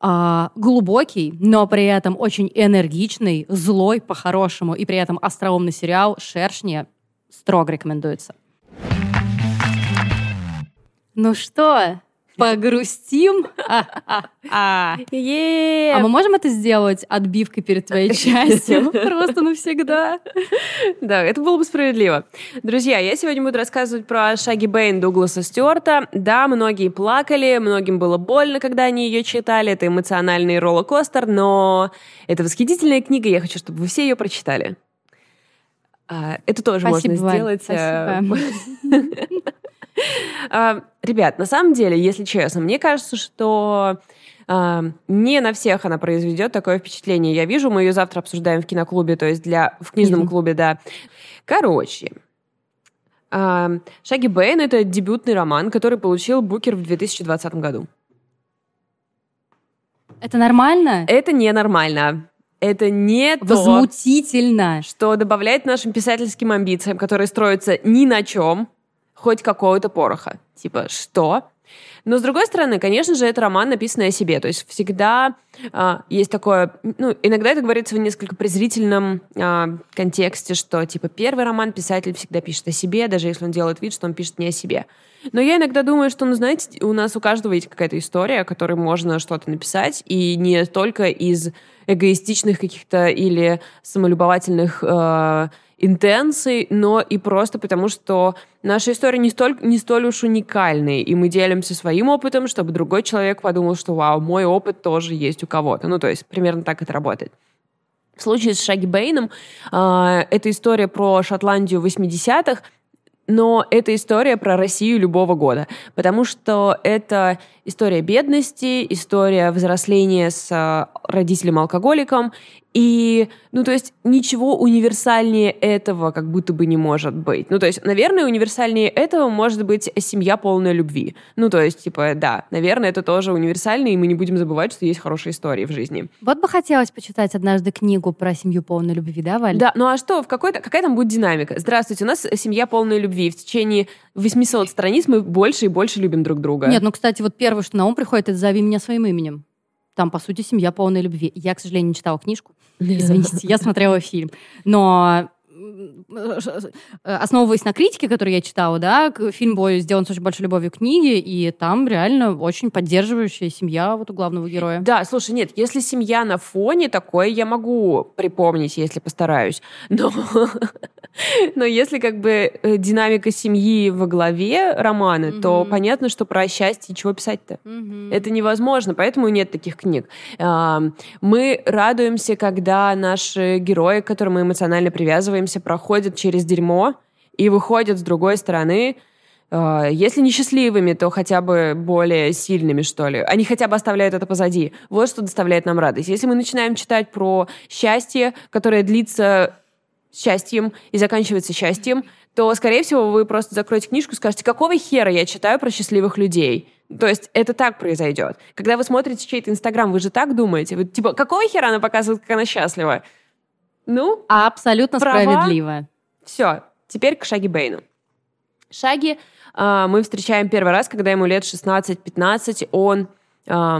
а, глубокий, но при этом очень энергичный, злой по-хорошему, и при этом остроумный сериал «Шершни» строго рекомендуется. Ну что, Погрустим? А мы можем это сделать отбивкой перед твоей частью? Просто навсегда. Да, это было бы справедливо. Друзья, я сегодня буду рассказывать про Шаги Бэйн Дугласа Стюарта. Да, многие плакали, многим было больно, когда они ее читали. Это эмоциональный роллер-костер, но это восхитительная книга, я хочу, чтобы вы все ее прочитали. А, это тоже Спасибо, можно сделать. Э, Спасибо. А, ребят, на самом деле, если честно, мне кажется, что а, не на всех она произведет такое впечатление. Я вижу, мы ее завтра обсуждаем в киноклубе, то есть для в книжном клубе, да. Короче, а, Шаги Бэйн — это дебютный роман, который получил Букер в 2020 году. Это нормально? Это ненормально. Это не Возмутительно. то, что добавляет нашим писательским амбициям, которые строятся ни на чем, хоть какого-то пороха. Типа, что? Но, с другой стороны, конечно же, это роман, написанный о себе. То есть всегда э, есть такое... Ну, иногда это говорится в несколько презрительном э, контексте, что, типа, первый роман писатель всегда пишет о себе, даже если он делает вид, что он пишет не о себе. Но я иногда думаю, что, ну, знаете, у нас у каждого есть какая-то история, о которой можно что-то написать, и не только из эгоистичных каких-то или самолюбовательных э, интенций, но и просто потому, что наша история не столь, не столь уж уникальная, и мы делимся своим опытом, чтобы другой человек подумал, что вау, мой опыт тоже есть у кого-то. Ну, то есть примерно так это работает. В случае с Шаги Бэйном э, это история про Шотландию 80-х, но это история про Россию любого года, потому что это история бедности, история взросления с родителем-алкоголиком. И, ну, то есть ничего универсальнее этого как будто бы не может быть. Ну, то есть, наверное, универсальнее этого может быть семья полная любви. Ну, то есть, типа, да, наверное, это тоже универсально, и мы не будем забывать, что есть хорошие истории в жизни. Вот бы хотелось почитать однажды книгу про семью полной любви, да, Валь? Да, ну а что, в какой-то, какая там будет динамика? Здравствуйте, у нас семья полной любви. В течение 800 страниц мы больше и больше любим друг друга. Нет, ну, кстати, вот первое, что на ум приходит, это «Зови меня своим именем». Там, по сути, семья полной любви. Я, к сожалению, не читала книжку. Извините, я смотрела фильм. Но основываясь на критике, которую я читала, да, фильм был сделан с очень большой любовью к книге, и там реально очень поддерживающая семья вот у главного героя. Да, слушай, нет, если семья на фоне такое, я могу припомнить, если постараюсь. Но, но если как бы э, динамика семьи во главе романа, mm-hmm. то понятно, что про счастье чего писать-то. Mm-hmm. Это невозможно, поэтому нет таких книг. Мы радуемся, когда наши герои, к которым мы эмоционально привязываемся, проходят через дерьмо и выходят с другой стороны, э, если не счастливыми, то хотя бы более сильными, что ли. Они хотя бы оставляют это позади. Вот что доставляет нам радость. Если мы начинаем читать про счастье, которое длится счастьем и заканчивается счастьем, то, скорее всего, вы просто закроете книжку и скажете, какого хера я читаю про счастливых людей? То есть это так произойдет. Когда вы смотрите чей-то Инстаграм, вы же так думаете? Вы, типа, какого хера она показывает, как она счастлива? Ну, абсолютно права. справедливо. Все, теперь к Шаги Бейну. Шаги э, мы встречаем первый раз, когда ему лет 16-15. Он э,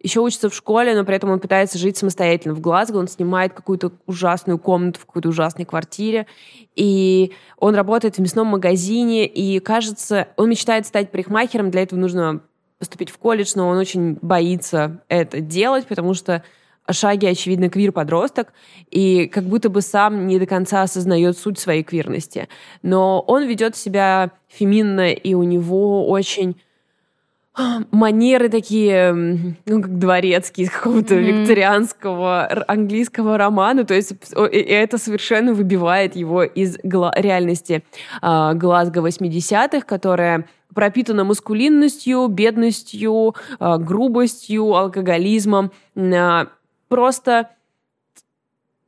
еще учится в школе, но при этом он пытается жить самостоятельно в Глазго. Он снимает какую-то ужасную комнату в какой-то ужасной квартире. И он работает в мясном магазине. И, кажется, он мечтает стать парикмахером. Для этого нужно поступить в колледж, но он очень боится это делать, потому что Шаги, очевидно, квир-подросток, и как будто бы сам не до конца осознает суть своей квирности. Но он ведет себя феминно, и у него очень манеры такие, ну, как дворецкие из какого-то mm-hmm. викторианского английского романа, то есть и это совершенно выбивает его из гла- реальности э, Глазго 80-х, которая пропитана маскулинностью, бедностью, э, грубостью, алкоголизмом. Э, просто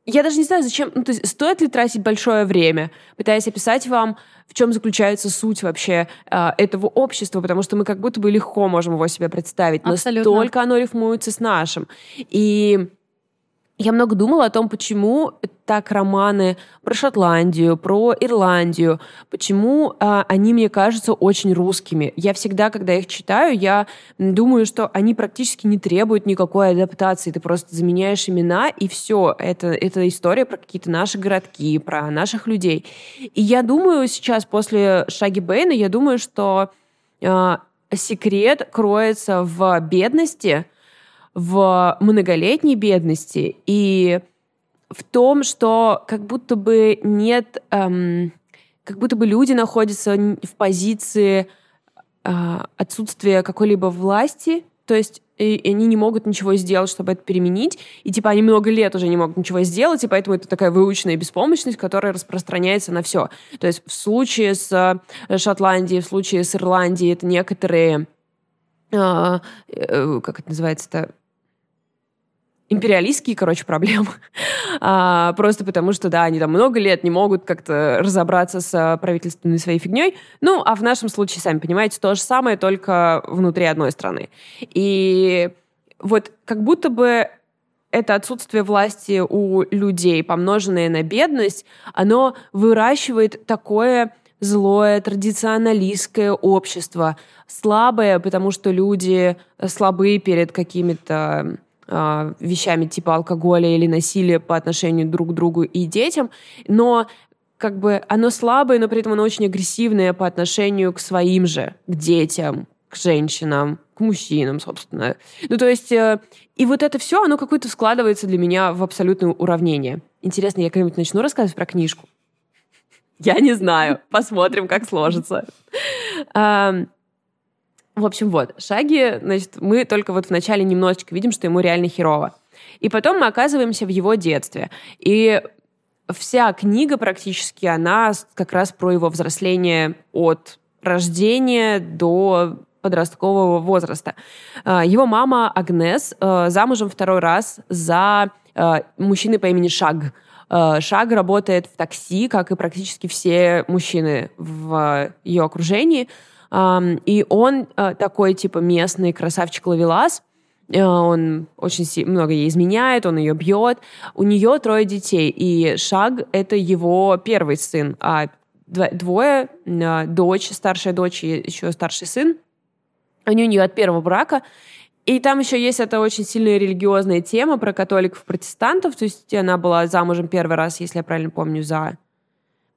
я даже не знаю, зачем, ну, то есть стоит ли тратить большое время, пытаясь описать вам, в чем заключается суть вообще э, этого общества, потому что мы как будто бы легко можем его себе представить, Абсолютно. настолько оно рифмуется с нашим. И я много думала о том, почему так романы про Шотландию, про Ирландию, почему а, они мне кажутся очень русскими. Я всегда, когда их читаю, я думаю, что они практически не требуют никакой адаптации. Ты просто заменяешь имена, и все. Это, это история про какие-то наши городки, про наших людей. И я думаю сейчас, после Шаги Бэйна, я думаю, что а, секрет кроется в бедности, в многолетней бедности и в том, что как будто бы нет, эм, как будто бы люди находятся в позиции э, отсутствия какой-либо власти, то есть и, и они не могут ничего сделать, чтобы это переменить, и типа они много лет уже не могут ничего сделать, и поэтому это такая выученная беспомощность, которая распространяется на все. То есть в случае с э, Шотландией, в случае с Ирландией это некоторые э, э, как это называется-то, империалистские, короче, проблемы. а, просто потому что, да, они там много лет не могут как-то разобраться с правительственной своей фигней. Ну, а в нашем случае, сами понимаете, то же самое, только внутри одной страны. И вот как будто бы это отсутствие власти у людей, помноженное на бедность, оно выращивает такое злое традиционалистское общество, слабое, потому что люди слабые перед какими-то э, вещами типа алкоголя или насилия по отношению друг к другу и детям, но как бы оно слабое, но при этом оно очень агрессивное по отношению к своим же, к детям, к женщинам, к мужчинам, собственно. Ну, то есть, э, и вот это все, оно какое-то складывается для меня в абсолютное уравнение. Интересно, я когда-нибудь начну рассказывать про книжку? Я не знаю. Посмотрим, как сложится. В общем, вот, Шаги, значит, мы только вот вначале немножечко видим, что ему реально херово. И потом мы оказываемся в его детстве. И вся книга практически, она как раз про его взросление от рождения до подросткового возраста. А, его мама Агнес а, замужем второй раз за а, мужчиной по имени Шаг. Шаг работает в такси, как и практически все мужчины в ее окружении. И он такой, типа, местный красавчик-ловелас. Он очень много ей изменяет, он ее бьет. У нее трое детей, и Шаг — это его первый сын, а двое, дочь, старшая дочь и еще старший сын, они у нее от первого брака. И там еще есть эта очень сильная религиозная тема про католиков, протестантов. То есть она была замужем первый раз, если я правильно помню, за...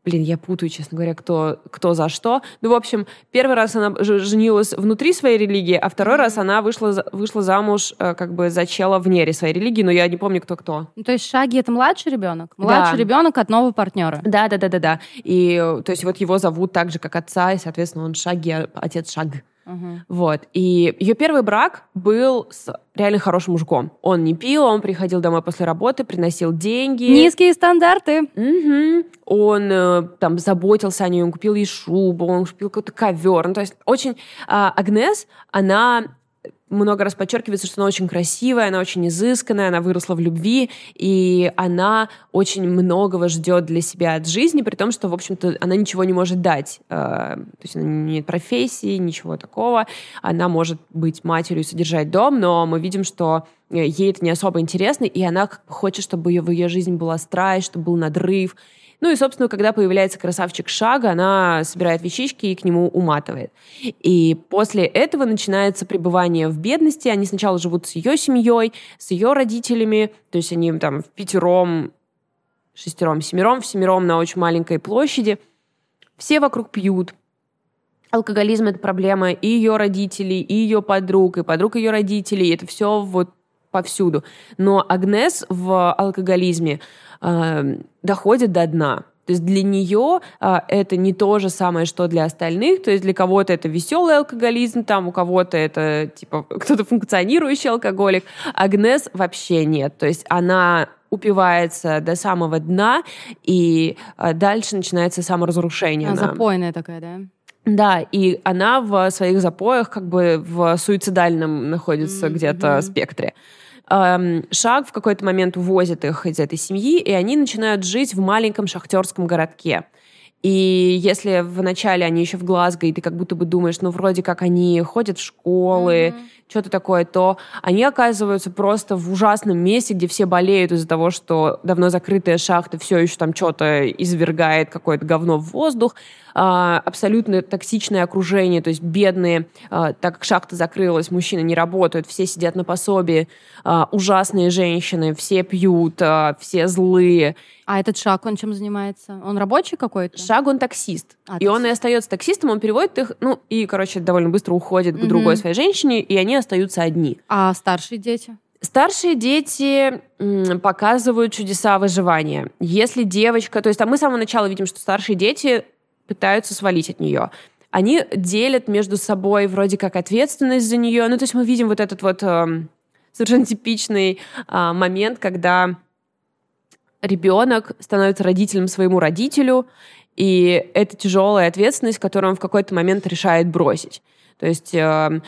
Блин, я путаю, честно говоря, кто, кто за что. Ну, в общем, первый раз она женилась внутри своей религии, а второй раз она вышла, вышла замуж э, как бы за чела вне своей религии, но я не помню, кто кто. Ну, то есть Шаги — это младший ребенок? Младший да. ребенок от нового партнера? Да, да, да, да, да. И то есть вот его зовут так же, как отца, и, соответственно, он Шаги, а отец Шаг. Uh-huh. Вот. И ее первый брак был с реально хорошим мужиком. Он не пил, он приходил домой после работы, приносил деньги. Низкие стандарты. Угу. Он э, там заботился о ней, он купил ей шубу, он купил какой-то ковер. Ну, то есть очень... А, Агнес, она много раз подчеркивается, что она очень красивая, она очень изысканная, она выросла в любви, и она очень многого ждет для себя от жизни, при том, что, в общем-то, она ничего не может дать. Э, то есть она не имеет профессии, ничего такого. Она может быть матерью и содержать дом, но мы видим, что ей это не особо интересно, и она хочет, чтобы в ее жизни была страсть, чтобы был надрыв, ну и, собственно, когда появляется красавчик Шага, она собирает вещички и к нему уматывает. И после этого начинается пребывание в бедности. Они сначала живут с ее семьей, с ее родителями, то есть они там в пятером, шестером, семером, в семером на очень маленькой площади. Все вокруг пьют, алкоголизм это проблема и ее родителей, и ее подруг, и подруг ее родителей. Это все вот повсюду. Но Агнес в алкоголизме э, доходит до дна. То есть для нее а, это не то же самое, что для остальных. То есть для кого-то это веселый алкоголизм, там у кого-то это типа кто-то функционирующий алкоголик. Агнес вообще нет. То есть она упивается до самого дна, и а, дальше начинается саморазрушение. А, запойная такая, да? Да, и она в своих запоях как бы в суицидальном находится mm-hmm. где-то спектре. Шаг в какой-то момент увозит их из этой семьи, и они начинают жить в маленьком шахтерском городке. И если вначале они еще в Глазго, и ты как будто бы думаешь, ну, вроде как они ходят в школы, mm-hmm. что-то такое, то они оказываются просто в ужасном месте, где все болеют из-за того, что давно закрытая шахта все еще там что-то извергает, какое-то говно в воздух. А, абсолютно токсичное окружение, то есть бедные, а, так как шахта закрылась, мужчины не работают, все сидят на пособии, а, ужасные женщины, все пьют, все злые. А этот Шаг, он чем занимается? Он рабочий какой-то? Шаг, он таксист. А, и таксист. он и остается таксистом, он переводит их, ну, и, короче, довольно быстро уходит к другой своей женщине, и они остаются одни. А старшие дети? Старшие дети показывают чудеса выживания. Если девочка, то есть там мы с самого начала видим, что старшие дети пытаются свалить от нее. Они делят между собой вроде как ответственность за нее. Ну, то есть мы видим вот этот вот э, совершенно типичный э, момент, когда ребенок становится родителем своему родителю, и это тяжелая ответственность, которую он в какой-то момент решает бросить. То есть э,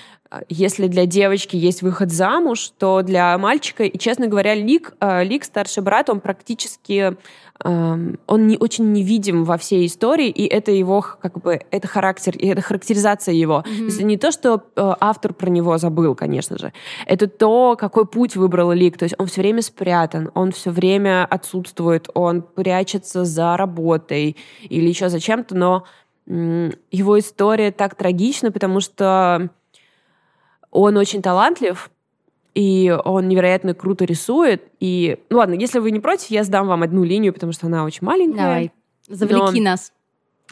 если для девочки есть выход замуж, то для мальчика, и, честно говоря, Лик, э, Лик старший брат, он практически он не очень невидим во всей истории, и это его как бы это характер, и это характеризация его. Mm-hmm. То есть это не то, что э, автор про него забыл, конечно же, это то, какой путь выбрал Лик. То есть он все время спрятан, он все время отсутствует, он прячется за работой или еще за чем-то, но его история так трагична, потому что он очень талантлив, и он невероятно круто рисует. И, ну ладно, если вы не против, я сдам вам одну линию, потому что она очень маленькая. Давай, завлеки но... нас.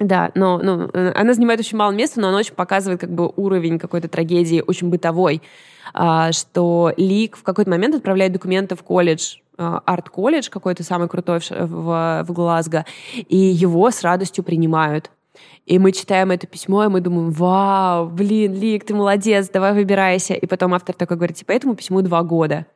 Да, но ну, она занимает очень мало места, но она очень показывает как бы уровень какой-то трагедии, очень бытовой, а, что Лик в какой-то момент отправляет документы в колледж, а, арт-колледж какой-то самый крутой в, в, в Глазго, и его с радостью принимают. И мы читаем это письмо, и мы думаем, вау, блин, Лик, ты молодец, давай выбирайся. И потом автор такой говорит, типа, этому письму два года.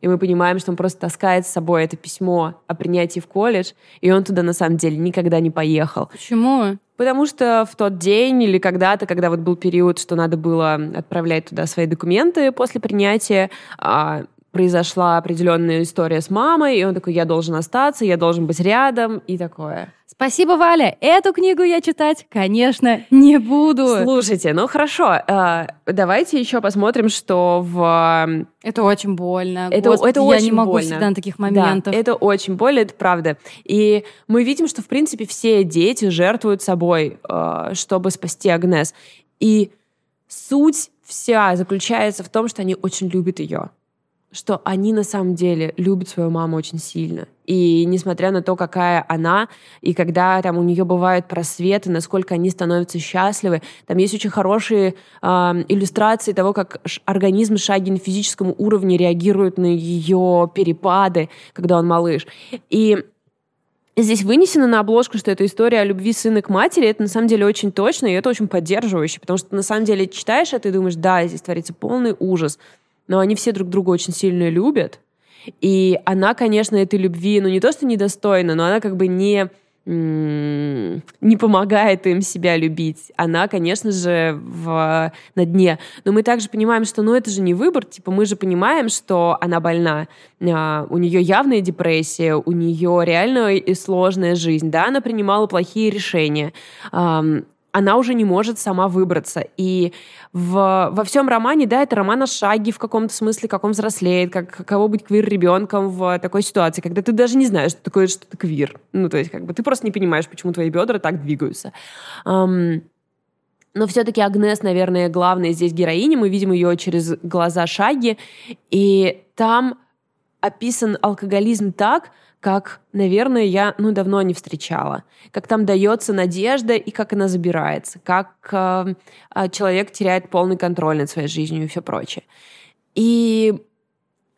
и мы понимаем, что он просто таскает с собой это письмо о принятии в колледж, и он туда на самом деле никогда не поехал. Почему? Потому что в тот день или когда-то, когда вот был период, что надо было отправлять туда свои документы после принятия, а, произошла определенная история с мамой, и он такой, я должен остаться, я должен быть рядом, и такое. Спасибо, Валя. Эту книгу я читать, конечно, не буду. Слушайте, ну хорошо, э, давайте еще посмотрим, что в... Это очень больно. Это, Господи, это я очень не могу больно. всегда на таких моментах. Да, это очень больно, это правда. И мы видим, что, в принципе, все дети жертвуют собой, э, чтобы спасти Агнес. И суть вся заключается в том, что они очень любят ее что они на самом деле любят свою маму очень сильно. И несмотря на то, какая она, и когда там у нее бывают просветы, насколько они становятся счастливы, там есть очень хорошие э, иллюстрации того, как организм Шаги на физическом уровне реагирует на ее перепады, когда он малыш. И Здесь вынесено на обложку, что это история о любви сына к матери. Это на самом деле очень точно, и это очень поддерживающе, потому что на самом деле читаешь это и думаешь, да, здесь творится полный ужас но они все друг друга очень сильно любят. И она, конечно, этой любви, ну не то, что недостойна, но она как бы не не помогает им себя любить. Она, конечно же, в, на дне. Но мы также понимаем, что ну это же не выбор. Типа мы же понимаем, что она больна. А, у нее явная депрессия, у нее реально и сложная жизнь. Да, она принимала плохие решения она уже не может сама выбраться. И в, во всем романе, да, это роман о шаге в каком-то смысле, как он взрослеет, как каково быть квир-ребенком в такой ситуации, когда ты даже не знаешь, что такое что-то квир. Ну, то есть, как бы ты просто не понимаешь, почему твои бедра так двигаются. Um, но все-таки Агнес, наверное, главная здесь героиня. Мы видим ее через глаза Шаги. И там описан алкоголизм так, как, наверное, я ну, давно не встречала. Как там дается надежда и как она забирается, как э, человек теряет полный контроль над своей жизнью и все прочее. И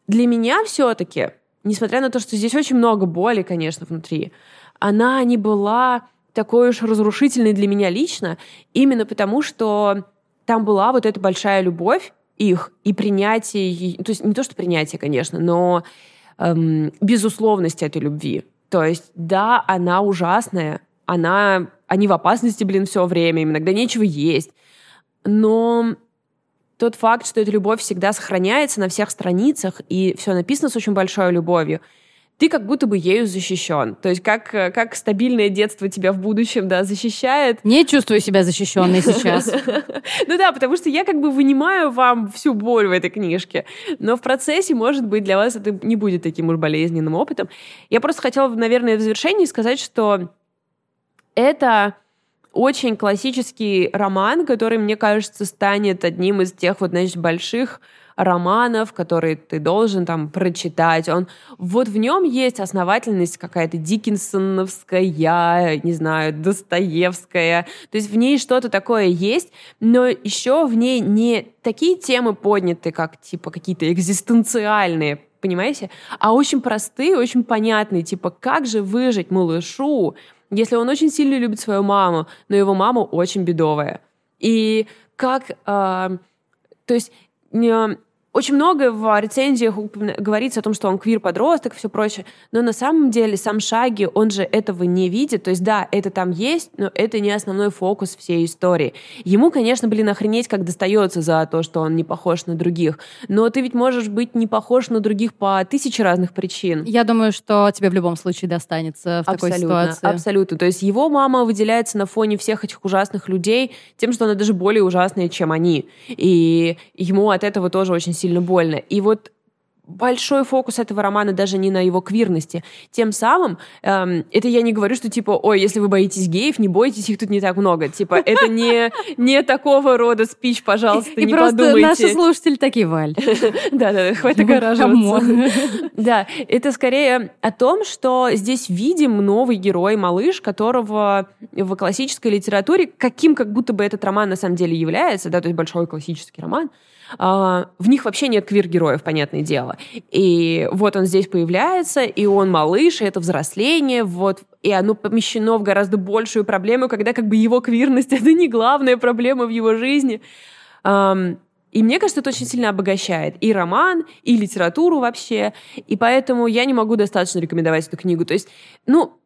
для меня все-таки, несмотря на то, что здесь очень много боли, конечно, внутри, она не была такой уж разрушительной для меня лично, именно потому что там была вот эта большая любовь их и принятие, то есть не то, что принятие, конечно, но эм, безусловность этой любви. То есть, да, она ужасная, она, они в опасности, блин, все время, им иногда нечего есть. Но тот факт, что эта любовь всегда сохраняется на всех страницах, и все написано с очень большой любовью, ты как будто бы ею защищен. То есть как, как стабильное детство тебя в будущем да, защищает. Не чувствую себя защищенной сейчас. Ну да, потому что я как бы вынимаю вам всю боль в этой книжке. Но в процессе, может быть, для вас это не будет таким уж болезненным опытом. Я просто хотела, наверное, в завершении сказать, что это очень классический роман, который, мне кажется, станет одним из тех вот, значит, больших романов, которые ты должен там прочитать. Он, вот в нем есть основательность какая-то диккенсоновская, не знаю, Достоевская. То есть в ней что-то такое есть, но еще в ней не такие темы подняты, как типа какие-то экзистенциальные, понимаете? А очень простые, очень понятные, типа как же выжить малышу, если он очень сильно любит свою маму, но его мама очень бедовая. И как... Э, то есть 你。Очень много в рецензиях говорится о том, что он квир-подросток и все прочее, но на самом деле сам Шаги, он же этого не видит, то есть да, это там есть, но это не основной фокус всей истории. Ему, конечно, блин, охренеть как достается за то, что он не похож на других, но ты ведь можешь быть не похож на других по тысяче разных причин. Я думаю, что тебе в любом случае достанется в абсолютно, такой ситуации. Абсолютно, то есть его мама выделяется на фоне всех этих ужасных людей тем, что она даже более ужасная, чем они, и ему от этого тоже очень сильно сильно больно. И вот большой фокус этого романа даже не на его квирности. Тем самым, эм, это я не говорю, что типа, ой, если вы боитесь геев, не бойтесь, их тут не так много. Типа, это не, не такого рода спич, пожалуйста, и не просто подумайте. наши слушатели такие, Валь. Да-да, хватит огораживаться. Да, это скорее о том, что здесь видим новый герой, малыш, которого в классической литературе, каким как будто бы этот роман на самом деле является, да, то есть большой классический роман, а, в них вообще нет квир-героев, понятное дело. И вот он здесь появляется, и он малыш, и это взросление, вот, и оно помещено в гораздо большую проблему, когда как бы его квирность — это не главная проблема в его жизни. И мне кажется, это очень сильно обогащает и роман, и литературу вообще. И поэтому я не могу достаточно рекомендовать эту книгу. То есть, ну,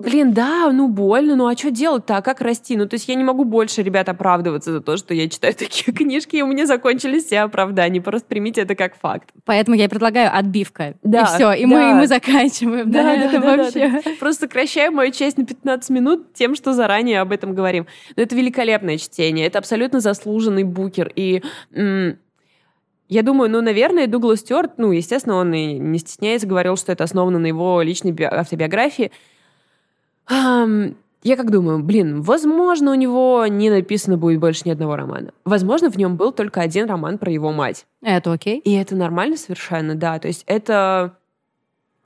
Блин, да, ну больно, ну а что делать-то, а как расти? Ну, то есть я не могу больше, ребят, оправдываться за то, что я читаю такие книжки, и у меня закончились все оправдания. Просто примите это как факт. Поэтому я предлагаю отбивка. Да, и все, и, да. мы, и мы заканчиваем да, да, это да, вообще. Да, да. Просто сокращаем мою честь на 15 минут тем, что заранее об этом говорим. Но это великолепное чтение, это абсолютно заслуженный букер. И я думаю, ну, наверное, Дуглас Стюарт, ну, естественно, он и не стесняется, говорил, что это основано на его личной автобиографии. Я как думаю, блин, возможно, у него не написано будет больше ни одного романа. Возможно, в нем был только один роман про его мать. Это окей. И это нормально совершенно, да. То есть это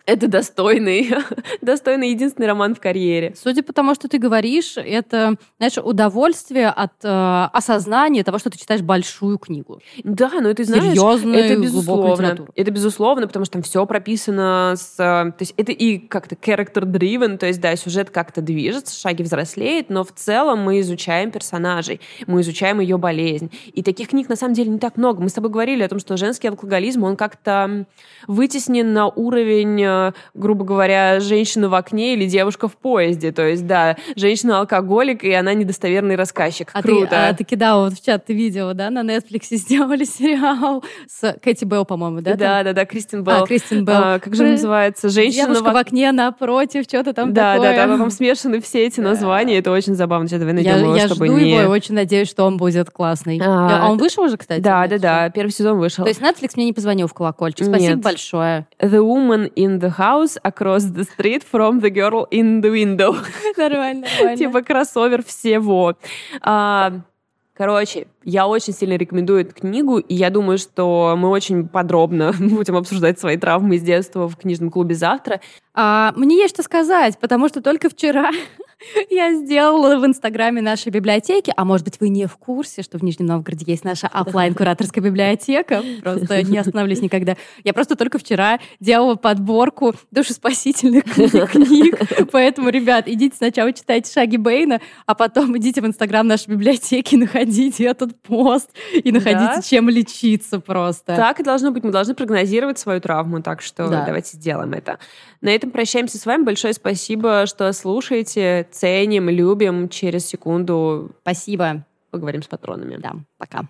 это достойный, достойный единственный роман в карьере. Судя по тому, что ты говоришь, это, знаешь, удовольствие от э, осознания того, что ты читаешь большую книгу. Да, но это, знаешь, Серьезную, это безусловно. Это безусловно, потому что там все прописано с... Э, то есть это и как-то character-driven, то есть, да, сюжет как-то движется, шаги взрослеет, но в целом мы изучаем персонажей, мы изучаем ее болезнь. И таких книг, на самом деле, не так много. Мы с тобой говорили о том, что женский алкоголизм, он как-то вытеснен на уровень э, грубо говоря, женщина в окне или девушка в поезде. То есть, да, женщина-алкоголик, и она недостоверный рассказчик. А Круто. Ты, а ты кидала вот в чат, ты видела, да, на Netflix сделали сериал с Кэти Белл, по-моему, да? Да, там? да, да, Кристин Белл. А, Кристин Белл. А, как же называется? Женщина Девушка в... в окне напротив, что-то там да, такое. Да, да, там смешаны все эти названия, это очень забавно. Сейчас давай найдем я, его, я чтобы жду не... его и очень надеюсь, что он будет классный. А, а он вышел уже, кстати? Да, да, да, первый сезон вышел. То есть Netflix мне не позвонил в колокольчик. Спасибо Нет. большое. The Woman in the House Across the Street from the Girl in the Window. Нормально, нормально. Типа кроссовер всего. А, Короче, я очень сильно рекомендую эту книгу, и я думаю, что мы очень подробно будем обсуждать свои травмы из детства в книжном клубе завтра. А, мне есть что сказать, потому что только вчера я сделала в Инстаграме нашей библиотеки, а может быть, вы не в курсе, что в Нижнем Новгороде есть наша офлайн кураторская библиотека. Просто не остановлюсь никогда. Я просто только вчера делала подборку душеспасительных книг. Поэтому, ребят, идите сначала читайте «Шаги Бейна», а потом идите в Инстаграм нашей библиотеки, находите этот пост и находите, да? чем лечиться просто. Так и должно быть. Мы должны прогнозировать свою травму, так что да. давайте сделаем это. На этом прощаемся с вами. Большое спасибо, что слушаете ценим, любим. Через секунду Спасибо. Поговорим с патронами. Да, пока.